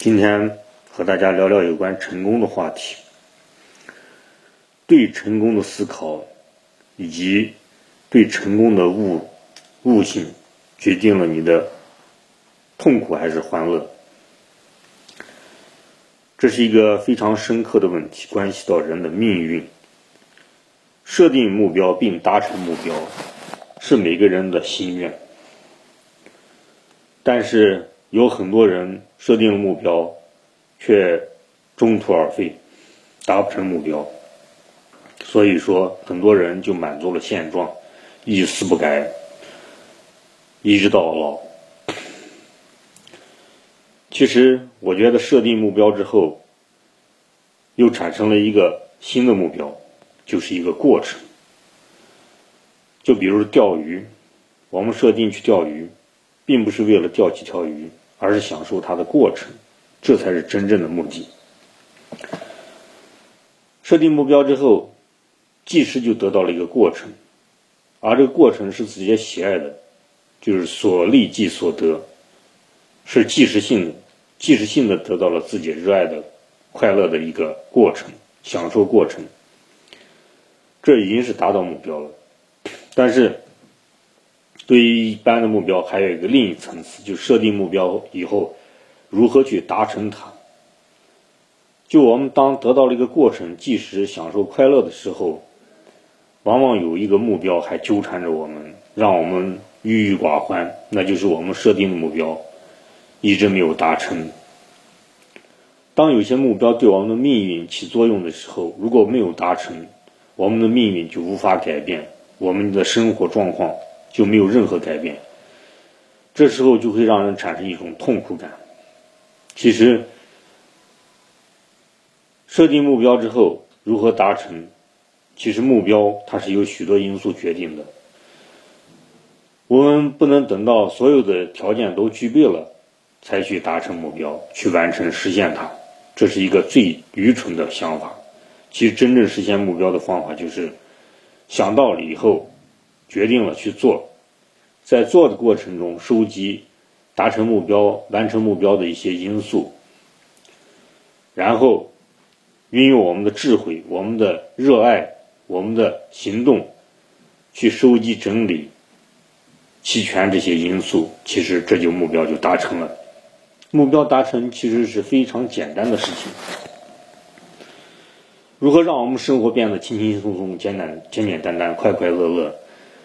今天和大家聊聊有关成功的话题。对成功的思考，以及对成功的悟悟性，决定了你的痛苦还是欢乐。这是一个非常深刻的问题，关系到人的命运。设定目标并达成目标，是每个人的心愿。但是有很多人设定了目标，却中途而废，达不成目标。所以说，很多人就满足了现状，一丝不改，一直到老。其实，我觉得设定目标之后，又产生了一个新的目标，就是一个过程。就比如钓鱼，我们设定去钓鱼，并不是为了钓几条鱼，而是享受它的过程，这才是真正的目的。设定目标之后。即时就得到了一个过程，而这个过程是自己喜爱的，就是所利即所得，是即时性的，即时性的得到了自己热爱的快乐的一个过程，享受过程，这已经是达到目标了。但是，对于一般的目标，还有一个另一层次，就设定目标以后，如何去达成它？就我们当得到了一个过程，即时享受快乐的时候。往往有一个目标还纠缠着我们，让我们郁郁寡欢，那就是我们设定的目标一直没有达成。当有些目标对我们的命运起作用的时候，如果没有达成，我们的命运就无法改变，我们的生活状况就没有任何改变。这时候就会让人产生一种痛苦感。其实，设定目标之后如何达成？其实目标它是由许多因素决定的，我们不能等到所有的条件都具备了，才去达成目标，去完成实现它，这是一个最愚蠢的想法。其实真正实现目标的方法就是想到了以后，决定了去做，在做的过程中收集达成目标、完成目标的一些因素，然后运用我们的智慧、我们的热爱。我们的行动去收集整理齐全这些因素，其实这就目标就达成了。目标达成其实是非常简单的事情。如何让我们生活变得轻轻松松、简单简简单单、快快乐乐？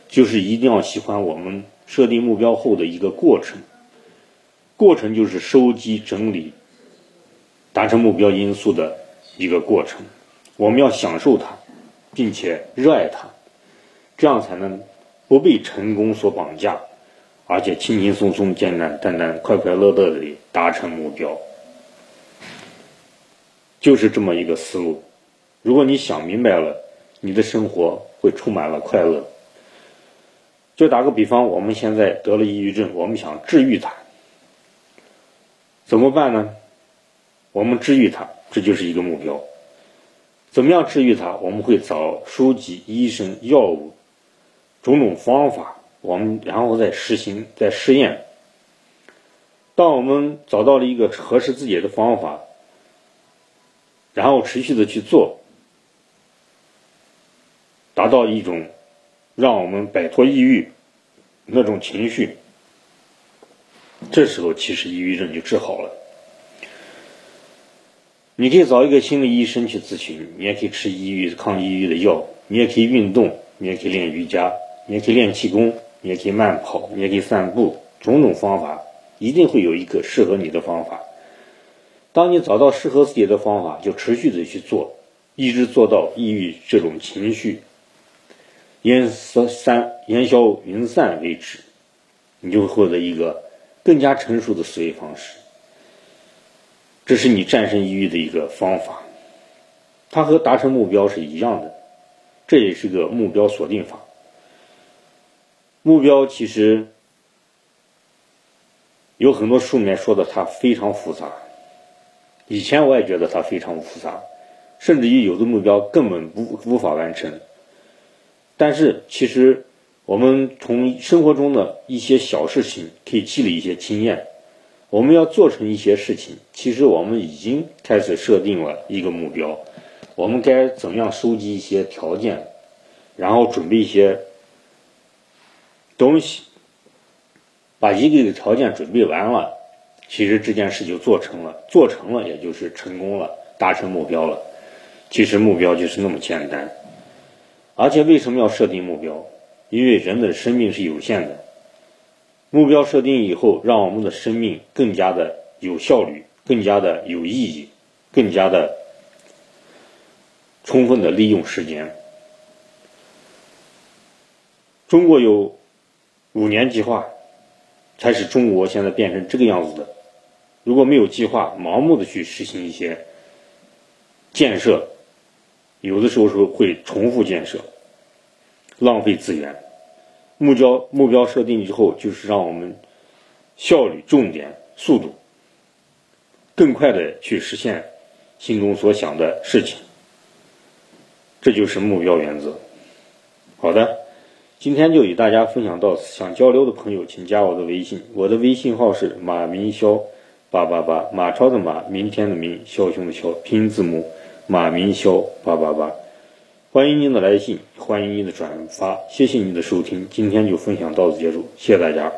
就是一定要喜欢我们设定目标后的一个过程。过程就是收集整理达成目标因素的一个过程。我们要享受它。并且热爱它，这样才能不被成功所绑架，而且轻轻松松、简简单单、快快乐乐的达成目标，就是这么一个思路。如果你想明白了，你的生活会充满了快乐。就打个比方，我们现在得了抑郁症，我们想治愈它，怎么办呢？我们治愈它，这就是一个目标。怎么样治愈它？我们会找书籍、医生、药物，种种方法，我们然后再实行、再试验。当我们找到了一个合适自己的方法，然后持续的去做，达到一种让我们摆脱抑郁那种情绪，这时候其实抑郁症就治好了。你可以找一个心理医生去咨询，你也可以吃抑郁抗抑郁的药，你也可以运动，你也可以练瑜伽，你也可以练气功，你也可以慢跑，你也可以散步，种种方法一定会有一个适合你的方法。当你找到适合自己的方法，就持续的去做，一直做到抑郁这种情绪烟消散烟消云散为止，你就会获得一个更加成熟的思维方式。这是你战胜抑郁的一个方法，它和达成目标是一样的，这也是个目标锁定法。目标其实有很多书里面说的，它非常复杂。以前我也觉得它非常复杂，甚至于有的目标根本无无法完成。但是其实我们从生活中的一些小事情可以积累一些经验。我们要做成一些事情，其实我们已经开始设定了一个目标，我们该怎样收集一些条件，然后准备一些东西，把一个一个条件准备完了，其实这件事就做成了，做成了也就是成功了，达成目标了。其实目标就是那么简单，而且为什么要设定目标？因为人的生命是有限的。目标设定以后，让我们的生命更加的有效率，更加的有意义，更加的充分的利用时间。中国有五年计划，才使中国现在变成这个样子的。如果没有计划，盲目的去实行一些建设，有的时候是会重复建设，浪费资源。目标目标设定之后，就是让我们效率、重点、速度更快的去实现心中所想的事情，这就是目标原则。好的，今天就与大家分享到此，想交流的朋友请加我的微信，我的微信号是马明霄八八八，马超的马，明天的明，枭雄的枭，拼音字母马明霄八八八。欢迎您的来信，欢迎您的转发，谢谢您的收听，今天就分享到此结束，谢谢大家。